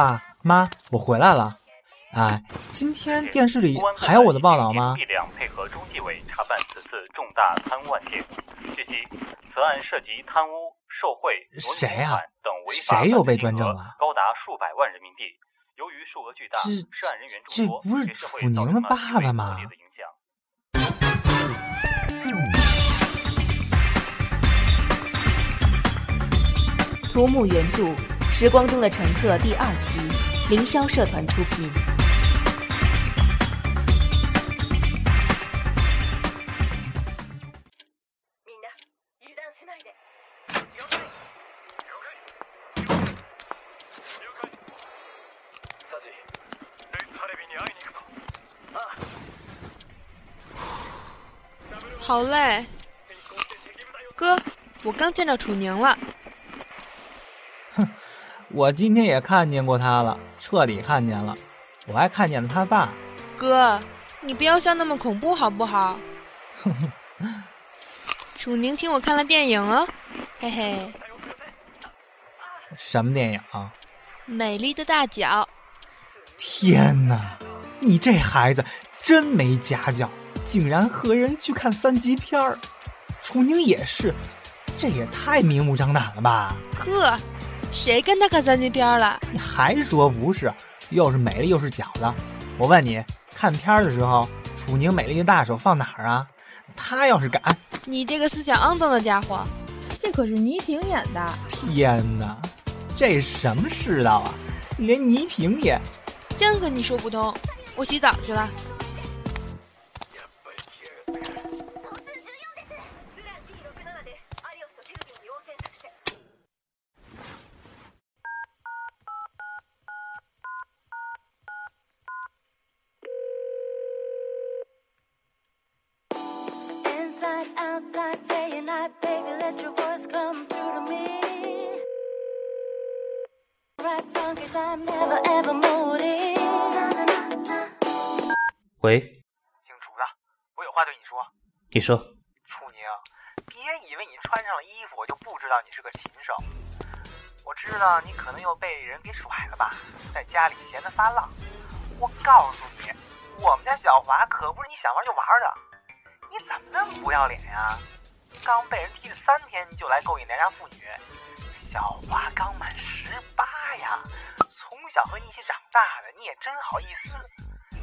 爸妈，我回来了。哎，今天电视里还有我的报道吗？力量配合中纪委查办此次重大贪污案件。据悉，此案涉及贪污、受贿、谁啊？等违法谁又被专政了？高达数百万人民币。由于数额巨大，涉案人员众多，这不是楚宁的爸爸吗？图木原著，《时光中的乘客》第二期，凌霄社团出品。好累，哥，我刚见着楚宁了。哼，我今天也看见过他了，彻底看见了。我还看见了他爸。哥，你不要笑那么恐怖好不好？哼哼。楚宁听我看了电影哦，嘿嘿。什么电影啊？美丽的大脚。天哪，你这孩子真没家教。竟然和人去看三级片儿，楚宁也是，这也太明目张胆了吧！呵，谁跟他看三级片了？你还说不是？又是美丽又是假的。我问你，看片的时候，楚宁美丽的大手放哪儿啊？他要是敢……你这个思想肮脏的家伙，这可是倪萍演的。天哪，这什么世道啊？连倪萍也……真跟你说不通。我洗澡去了。喂，姓楚的，我有话对你说。你说，楚宁，别以为你穿上了衣服，我就不知道你是个禽兽。我知道你可能又被人给甩了吧，在家里闲得发浪。我告诉你，我们家小华可不是你想玩就玩的。你怎么那么不要脸呀？刚被人踢了三天，就来勾引良家妇女。小华刚满十八呀，从小和你一起长大的，你也真好意思。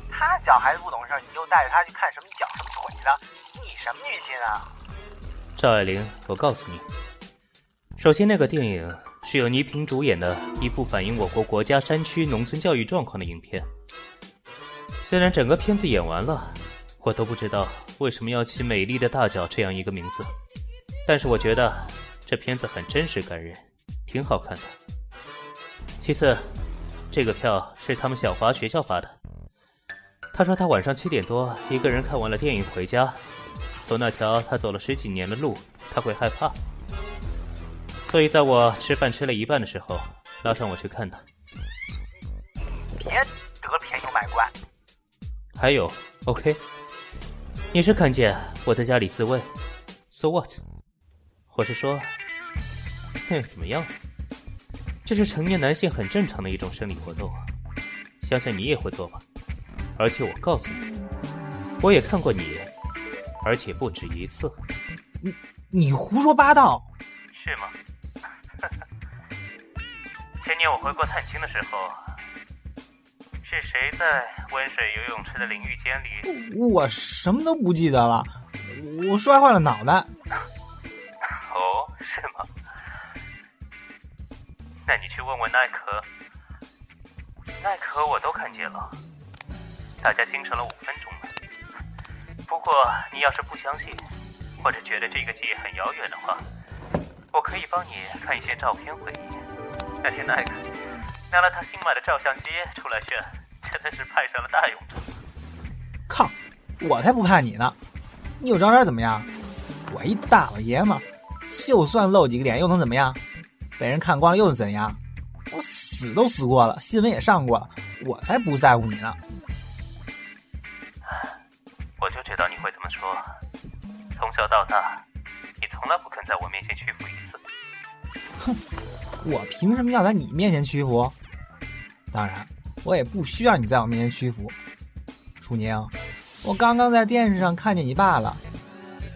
他小孩子不懂事，你就带着他去看什么脚什么腿的，你什么居心啊？赵爱玲，我告诉你，首先那个电影是由倪萍主演的一部反映我国国家山区农村教育状况的影片。虽然整个片子演完了，我都不知道为什么要起“美丽的大脚”这样一个名字，但是我觉得这片子很真实感人，挺好看的。其次，这个票是他们小华学校发的。他说他晚上七点多一个人看完了电影回家，走那条他走了十几年的路，他会害怕，所以在我吃饭吃了一半的时候，拉上我去看他。别得便宜卖乖。还有，OK，你是看见我在家里自慰，So what？我是说，那又怎么样？这是成年男性很正常的一种生理活动，想想你也会做吧。而且我告诉你，我也看过你，而且不止一次。你你胡说八道！是吗？前年我回国探亲的时候，是谁在温水游泳池的淋浴间里？我什么都不记得了，我摔坏了脑袋。哦，是吗？那你去问问奈可，奈可我都看见了。大家精神了五分钟了。不过你要是不相信，或者觉得这个记忆很遥远的话，我可以帮你看一些照片回忆。那天奈克拿了他新买的照相机出来炫，真的是派上了大用场。靠！我才不怕你呢！你有照片怎么样？我一大老爷们，就算露几个点又能怎么样？被人看光了又能怎样？我死都死过了，新闻也上过了，我才不在乎你呢。我就知道你会这么说。从小到大，你从来不肯在我面前屈服一次。哼，我凭什么要在你面前屈服？当然，我也不需要你在我面前屈服。楚宁，我刚刚在电视上看见你爸了，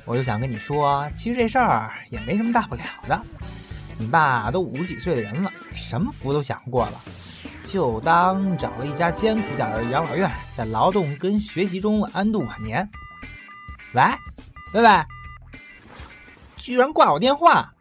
我就想跟你说，其实这事儿也没什么大不了的。你爸都五十几岁的人了，什么福都享过了，就当找了一家艰苦点的养老院，在劳动跟学习中安度晚年。喂，喂喂，居然挂我电话！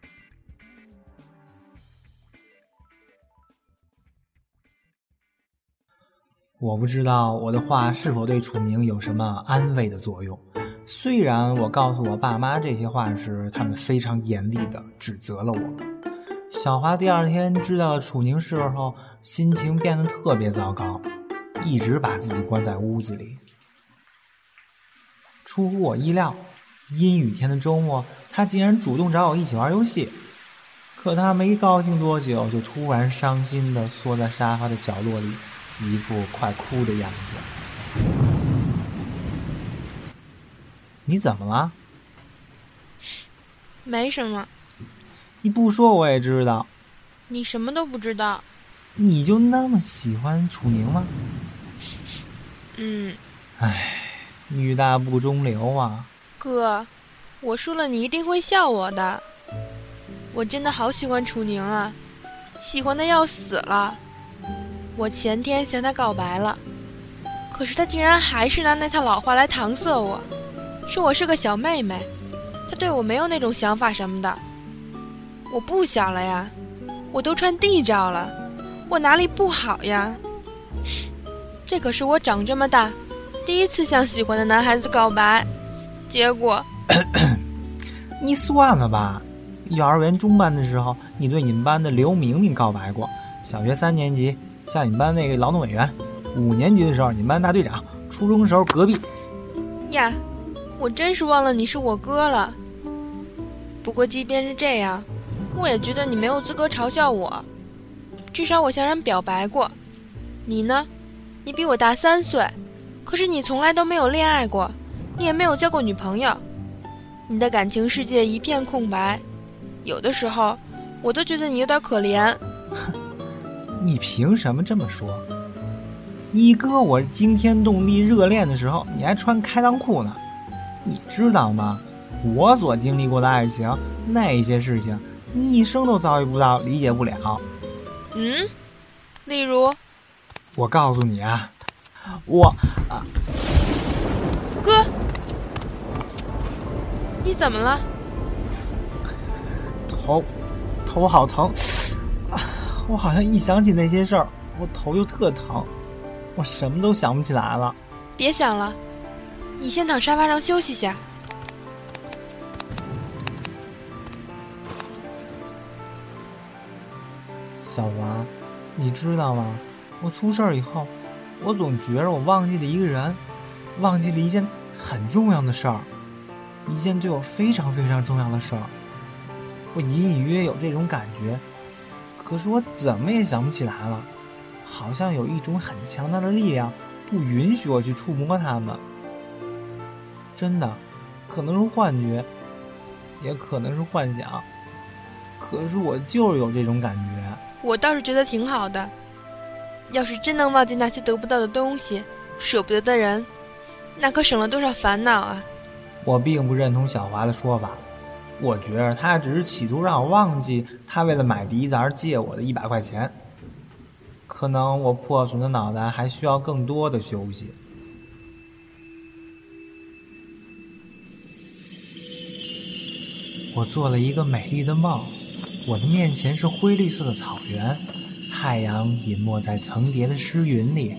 我不知道我的话是否对楚明有什么安慰的作用。虽然我告诉我爸妈这些话时，他们非常严厉地指责了我。小华第二天知道了楚宁事后，心情变得特别糟糕，一直把自己关在屋子里。出乎我意料，阴雨天的周末，他竟然主动找我一起玩游戏。可他没高兴多久，就突然伤心地缩在沙发的角落里。一副快哭的样子，你怎么了？没什么。你不说我也知道。你什么都不知道。你就那么喜欢楚宁吗？嗯。唉，女大不中留啊。哥，我输了你一定会笑我的。我真的好喜欢楚宁啊，喜欢的要死了。我前天向他告白了，可是他竟然还是拿那套老话来搪塞我，说我是个小妹妹，他对我没有那种想法什么的。我不小了呀，我都穿 D 罩了，我哪里不好呀？这可是我长这么大第一次向喜欢的男孩子告白，结果，你算了吧。幼儿园中班的时候，你对你们班的刘明明告白过，小学三年级。像你们班那个劳动委员，五年级的时候你们班大队长，初中时候隔壁。呀，我真是忘了你是我哥了。不过即便是这样，我也觉得你没有资格嘲笑我。至少我向人表白过，你呢？你比我大三岁，可是你从来都没有恋爱过，你也没有交过女朋友，你的感情世界一片空白。有的时候，我都觉得你有点可怜。你凭什么这么说？你哥我惊天动地热恋的时候，你还穿开裆裤呢，你知道吗？我所经历过的爱情，那些事情，你一生都遭遇不到，理解不了。嗯，例如，我告诉你啊，我啊，哥，你怎么了？头，头好疼。我好像一想起那些事儿，我头就特疼，我什么都想不起来了。别想了，你先躺沙发上休息下。小王，你知道吗？我出事儿以后，我总觉着我忘记了一个人，忘记了一件很重要的事儿，一件对我非常非常重要的事儿。我隐隐约有这种感觉。可是我怎么也想不起来了，好像有一种很强大的力量不允许我去触摸它们。真的，可能是幻觉，也可能是幻想。可是我就是有这种感觉。我倒是觉得挺好的。要是真能忘记那些得不到的东西、舍不得的人，那可省了多少烦恼啊！我并不认同小华的说法。我觉得他只是企图让我忘记他为了买笛子而借我的一百块钱。可能我破损的脑袋还需要更多的休息。我做了一个美丽的梦，我的面前是灰绿色的草原，太阳隐没在层叠的湿云里，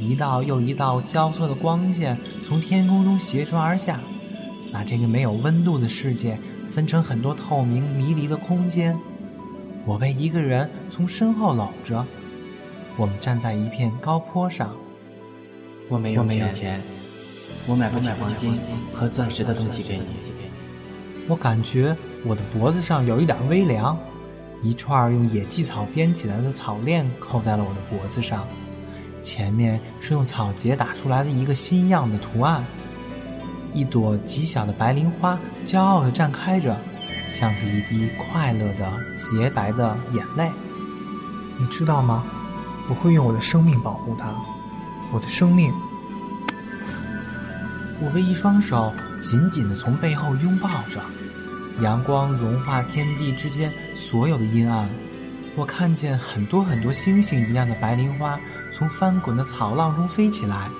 一道又一道交错的光线从天空中斜穿而下。把这个没有温度的世界分成很多透明迷离的空间，我被一个人从身后搂着，我们站在一片高坡上。我没有钱，我买不起黄金和钻石的东西给你。我感觉我的脖子上有一点微凉，一串用野蓟草编起来的草链扣在了我的脖子上，前面是用草结打出来的一个新样的图案。一朵极小的白莲花，骄傲地绽开着，像是一滴快乐的洁白的眼泪。你知道吗？我会用我的生命保护她，我的生命。我被一双手紧紧地从背后拥抱着，阳光融化天地之间所有的阴暗。我看见很多很多星星一样的白莲花从翻滚的草浪中飞起来，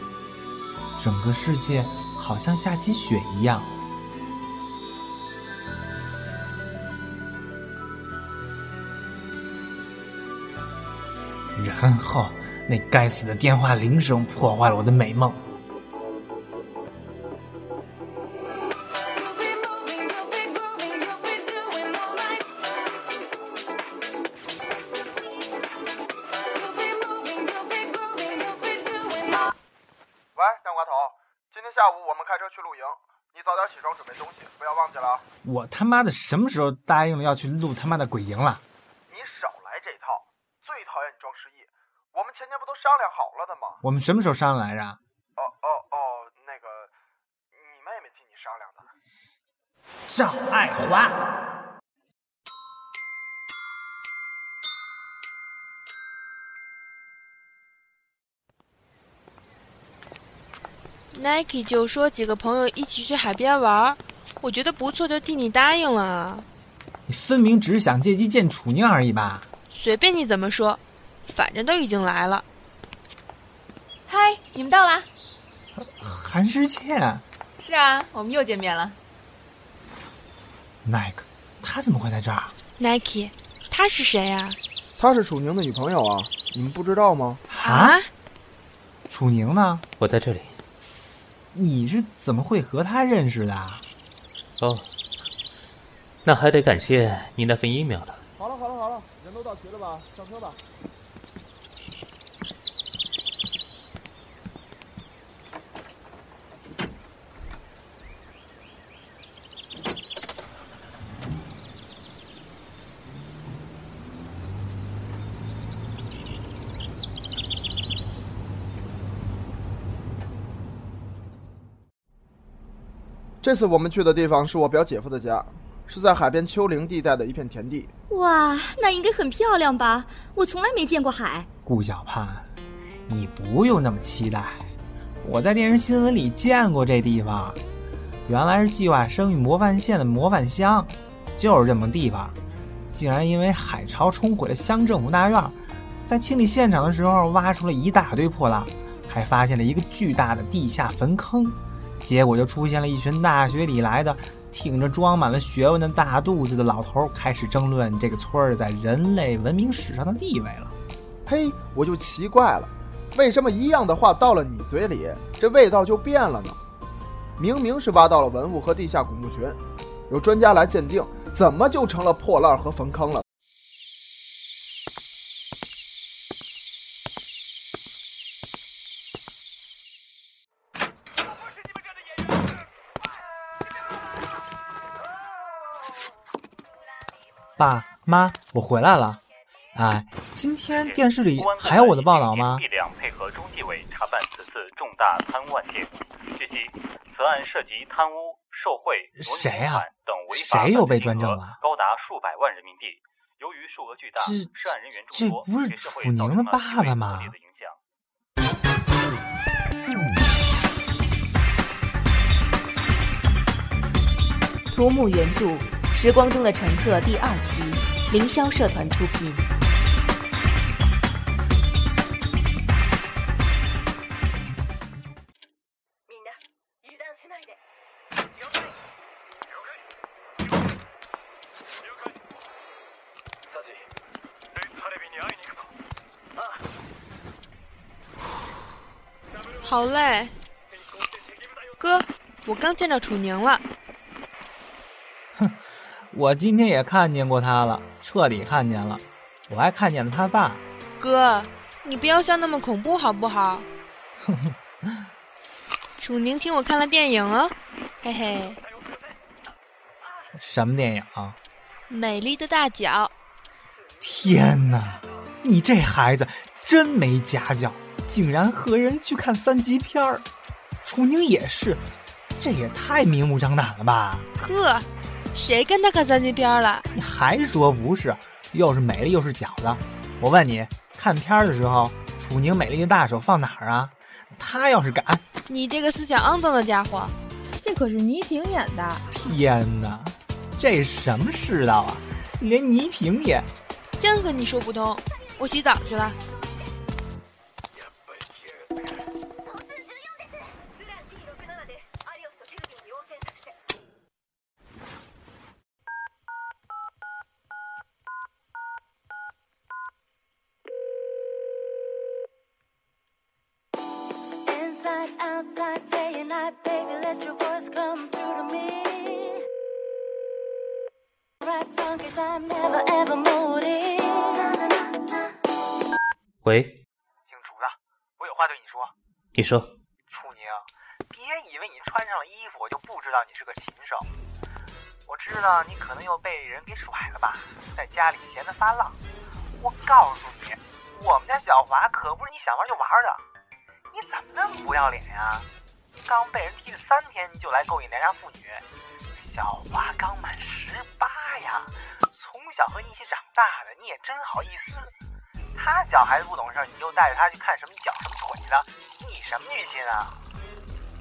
整个世界好像下起雪一样。然后，那该死的电话铃声破坏了我的美梦。起床准备东西，不要忘记了啊。我他妈的什么时候答应了要去录他妈的鬼营了？你少来这套，最讨厌你装失忆。我们前天不都商量好了的吗？我们什么时候商量来着？哦哦哦，那个，你妹妹替你商量的。赵爱华。Nike 就说几个朋友一起去海边玩，我觉得不错，就替你答应了啊。你分明只是想借机见楚宁而已吧？随便你怎么说，反正都已经来了。嗨，你们到啦？韩诗倩是啊，我们又见面了。，Nike，他怎么会在这儿？Nike，他是谁呀、她是楚宁的女朋友啊，你们不知道吗？啊？楚宁呢？我在这里。你是怎么会和他认识的？哦，那还得感谢你那份 email 了。好了好了好了，人都到齐了吧？上车吧。这次我们去的地方是我表姐夫的家，是在海边丘陵地带的一片田地。哇，那应该很漂亮吧？我从来没见过海。顾小盼，你不用那么期待。我在电视新闻里见过这地方，原来是计划生育模范县的模范乡，就是这么个地方。竟然因为海潮冲毁了乡政府大院，在清理现场的时候挖出了一大堆破烂，还发现了一个巨大的地下坟坑。结果就出现了一群大学里来的、挺着装满了学问的大肚子的老头，开始争论这个村儿在人类文明史上的地位了。嘿，我就奇怪了，为什么一样的话到了你嘴里，这味道就变了呢？明明是挖到了文物和地下古墓群，有专家来鉴定，怎么就成了破烂和坟坑了？爸妈，我回来了。哎，今天电视里还有我的报道吗？力量配合中纪委查办此次重大贪污案件。据悉，此案涉及贪污、受贿、挪用谁啊公款等违法谁又被专政了高达数百万人民币。由于数额巨大，涉案人员众多，不是楚宁的造成了极为爸爸吗恶劣的影响。图木原著《时光中的乘客》第二期，凌霄社团出品。好嘞，哥，我刚见着楚宁了。我今天也看见过他了，彻底看见了。我还看见了他爸。哥，你不要笑那么恐怖好不好？楚宁听我看了电影哦，嘿嘿，什么电影啊？美丽的大脚。天哪，你这孩子真没家教，竟然和人去看三级片儿。楚宁也是，这也太明目张胆了吧？呵，谁跟他看三级片了？你还说不是？又是美丽又是假的。我问你，看片的时候，楚宁美丽的大手放哪儿啊？他要是敢，你这个思想肮脏的家伙！这可是倪萍演的。天哪，这什么世道啊？连倪萍也……真跟你说不通。我洗澡去了。喂，姓楚的，我有话对你说。你说，楚宁，别以为你穿上了衣服，我就不知道你是个禽兽。我知道你可能又被人给甩了吧，在家里闲得发浪。我告诉你，我们家小华可不是你想玩就玩的。你怎么那么不要脸呀？刚被人踢了三天，就来勾引良家妇女。小花刚满十八呀，从小和你一起长大的，你也真好意思。他小孩子不懂事，你就带着他去看什么脚什么腿的，你什么居心啊？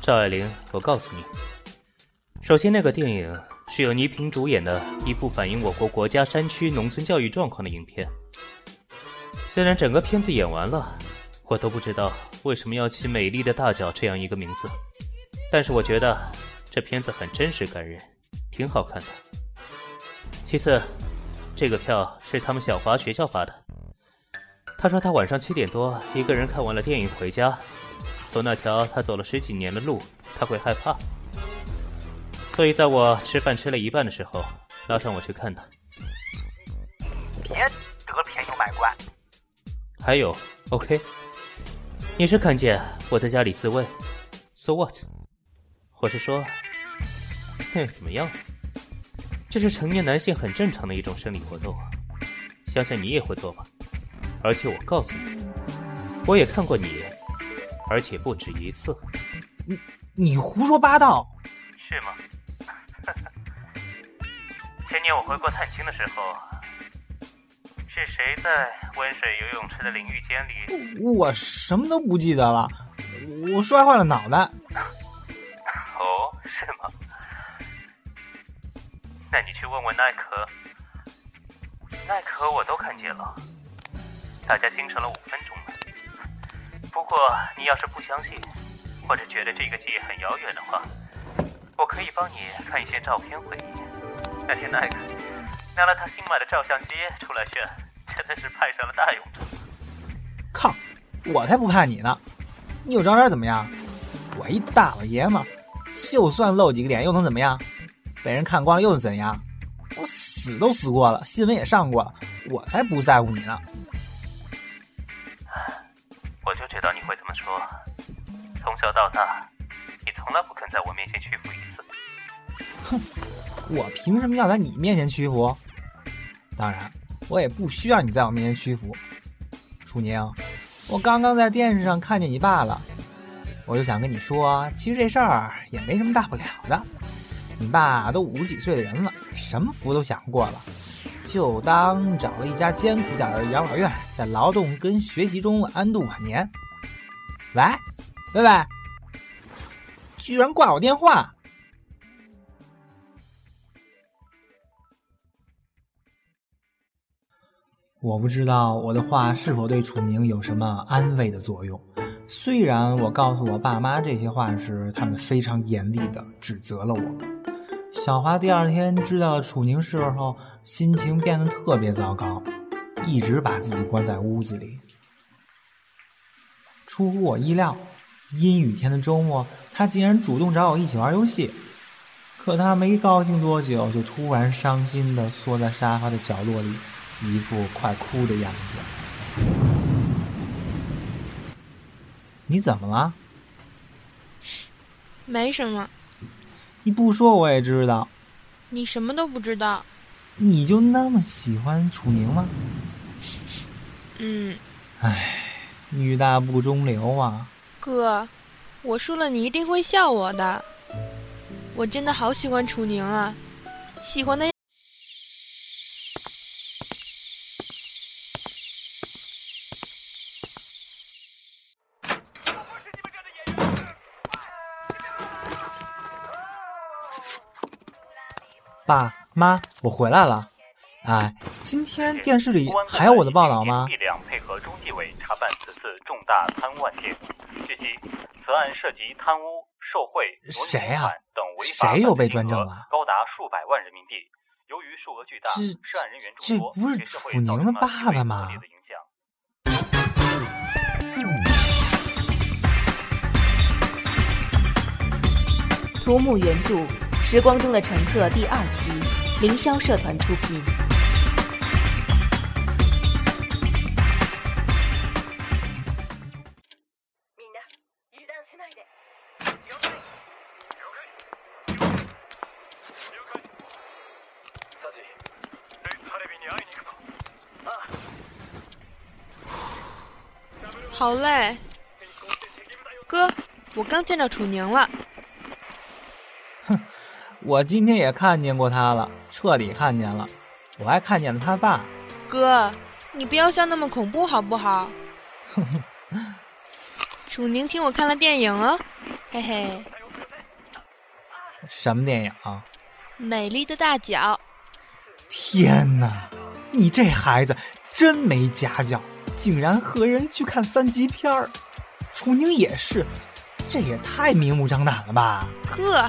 赵爱玲，我告诉你，首先那个电影是由倪萍主演的一部反映我国国家山区农村教育状况的影片。虽然整个片子演完了，我都不知道为什么要起“美丽的大脚”这样一个名字，但是我觉得这片子很真实感人，挺好看的。其次，这个票是他们小华学校发的。他说他晚上七点多一个人看完了电影回家，走那条他走了十几年的路，他会害怕，所以在我吃饭吃了一半的时候，拉上我去看他。别得便宜卖乖。还有，OK，你是看见我在家里自慰，So what？我是说，那又怎么样？这是成年男性很正常的一种生理活动啊，相信你也会做吧。而且我告诉你，我也看过你，而且不止一次。你你胡说八道，是吗？前年我回国探亲的时候，是谁在温水游泳池的淋浴间里？我什么都不记得了，我摔坏了脑袋。哦，是吗？那你去问问奈可，奈可我都看见了。大家精神了五分钟了。不过你要是不相信，或者觉得这个记忆很遥远的话，我可以帮你看一些照片回忆。那天奈克拿了他新买的照相机出来炫，真的是派上了大用场。靠！我才不怕你呢！你有照片怎么样？我一大老爷们，就算露几个脸又能怎么样？被人看光了又能怎样？我死都死过了，新闻也上过了，我才不在乎你呢！我就知道你会这么说。从小到大，你从来不肯在我面前屈服一次。哼，我凭什么要在你面前屈服？当然，我也不需要你在我面前屈服。楚宁，我刚刚在电视上看见你爸了，我就想跟你说，其实这事儿也没什么大不了的。你爸都五十几岁的人了，什么福都享过了。就当找了一家艰苦点的养老院，在劳动跟学习中安度晚年。喂，喂喂，居然挂我电话！我不知道我的话是否对楚明有什么安慰的作用。虽然我告诉我爸妈这些话时，他们非常严厉的指责了我。小华第二天知道了楚宁事后，心情变得特别糟糕，一直把自己关在屋子里。出乎我意料，阴雨天的周末，他竟然主动找我一起玩游戏。可他没高兴多久，就突然伤心的缩在沙发的角落里，一副快哭的样子。你怎么了？没什么。你不说我也知道，你什么都不知道，你就那么喜欢楚宁吗？嗯，唉，女大不中留啊。哥，我输了你一定会笑我的。我真的好喜欢楚宁啊，喜欢的。爸妈，我回来了。哎，今天电视里还有我的报道吗？力量配合中纪委查办此次重大贪污案件。据悉，此案涉及贪污、受贿、谁呀？等违法谁又被专政了？高达数百万人民币。由于数额巨大，涉案人员众多，这不是楚宁的爸爸吗？图木原著《时光中的乘客》第二期，凌霄社团出品。好累，哥，我刚见着楚宁了。哼，我今天也看见过他了，彻底看见了，我还看见了他爸。哥，你不要笑那么恐怖好不好？哼哼，楚宁听我看了电影哦，嘿嘿。什么电影？《美丽的大脚》。天哪，你这孩子真没家教，竟然和人去看三级片儿。楚宁也是，这也太明目张胆了吧？呵。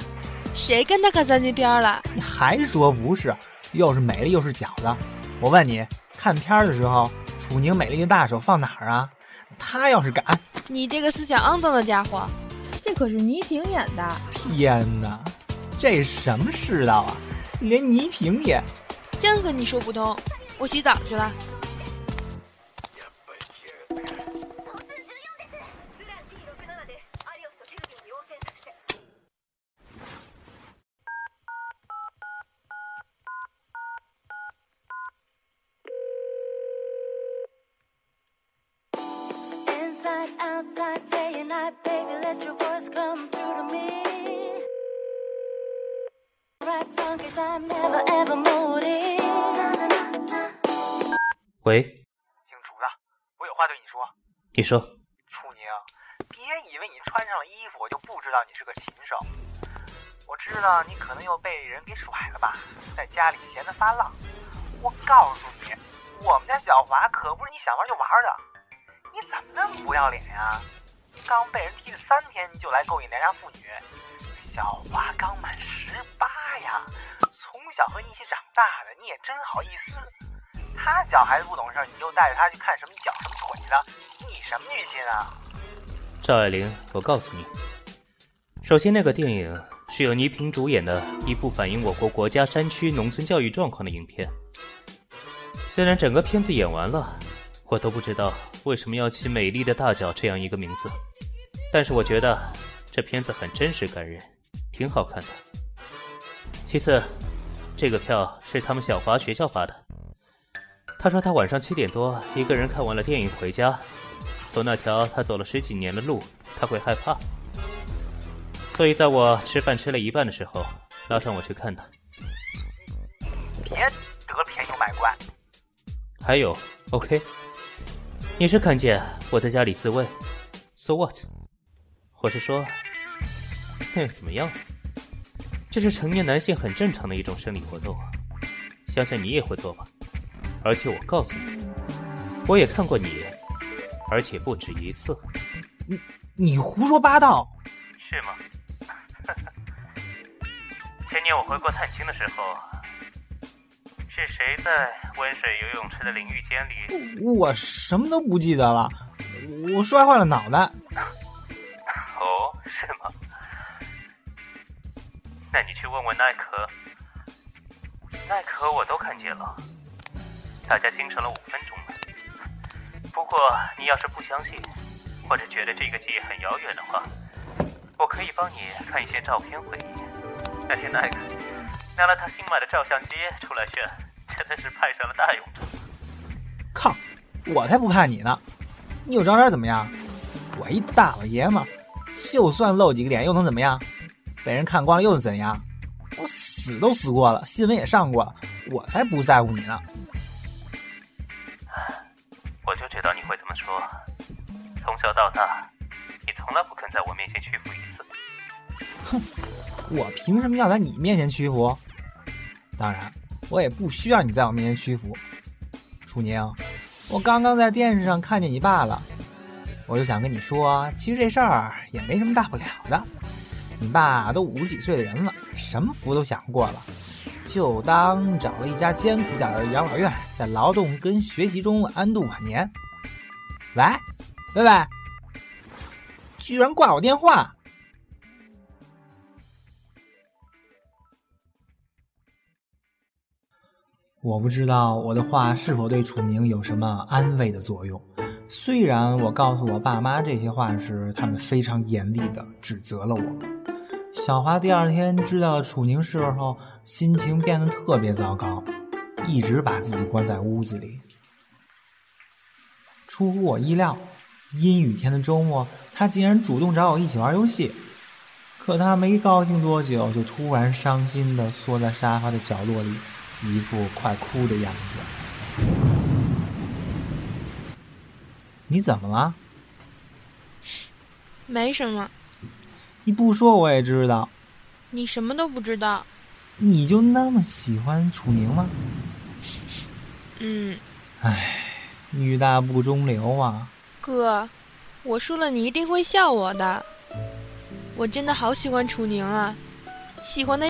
谁跟他看三级片了？你还说不是？又是美丽又是假的。我问你，看片的时候，楚宁美丽的大手放哪儿啊？他要是敢……你这个思想肮脏的家伙！这可是倪萍演的。天哪，这什么世道啊？连倪萍也……真跟你说不通。我洗澡去了。喂，姓楚的，我有话对你说。你说，楚宁，别以为你穿上了衣服，我就不知道你是个禽兽。我知道你可能又被人给甩了吧，在家里闲得发浪。我告诉你，我们家小华可不是你想玩就玩的。你怎么那么不要脸呀？刚被人踢了三天，就来勾引良家妇女。小花刚满十八呀，从小和你一起长大的，你也真好意思。他小孩子不懂事，你就带着他去看什么脚什么腿的，你什么居心啊？赵爱玲，我告诉你，首先那个电影是由倪萍主演的一部反映我国国家山区农村教育状况的影片。虽然整个片子演完了，我都不知道为什么要起“美丽的大脚”这样一个名字，但是我觉得这片子很真实感人，挺好看的。其次，这个票是他们小华学校发的。他说他晚上七点多一个人看完了电影回家，走那条他走了十几年的路，他会害怕，所以在我吃饭吃了一半的时候，拉上我去看他。别得便宜卖乖。还有，OK，你是看见我在家里自慰，So what？我是说，那又怎么样？这是成年男性很正常的一种生理活动啊，相信你也会做吧。而且我告诉你，我也看过你，而且不止一次。你你胡说八道，是吗？前年我回国探亲的时候，是谁在温水游泳池的淋浴间里？我什么都不记得了，我摔坏了脑袋。哦，是吗？那你去问问奈可，奈可我都看见了。大家精神了五分钟了。不过你要是不相信，或者觉得这个记忆很遥远的话，我可以帮你看一些照片回忆。那天奈克拿了他新买的照相机出来炫，真的是派上了大用场。靠！我才不怕你呢！你有照片怎么样？我一大老爷们，就算露几个脸又能怎么样？被人看光了又能怎样？我死都死过了，新闻也上过了，我才不在乎你呢！我就知道你会这么说。从小到大，你从来不肯在我面前屈服一次。哼，我凭什么要在你面前屈服？当然，我也不需要你在我面前屈服。楚宁，我刚刚在电视上看见你爸了，我就想跟你说，其实这事儿也没什么大不了的。你爸都五十几岁的人了，什么福都享过了，就当找了一家艰苦点的养老院，在劳动跟学习中安度晚年。喂，喂喂，居然挂我电话！我不知道我的话是否对楚宁有什么安慰的作用。虽然我告诉我爸妈这些话时，他们非常严厉地指责了我。小华第二天知道了楚宁事后，心情变得特别糟糕，一直把自己关在屋子里。出乎我意料，阴雨天的周末，他竟然主动找我一起玩游戏。可他没高兴多久，就突然伤心地缩在沙发的角落里。一副快哭的样子，你怎么了？没什么。你不说我也知道。你什么都不知道。你就那么喜欢楚宁吗？嗯。唉，女大不中留啊。哥，我输了，你一定会笑我的。我真的好喜欢楚宁啊，喜欢的。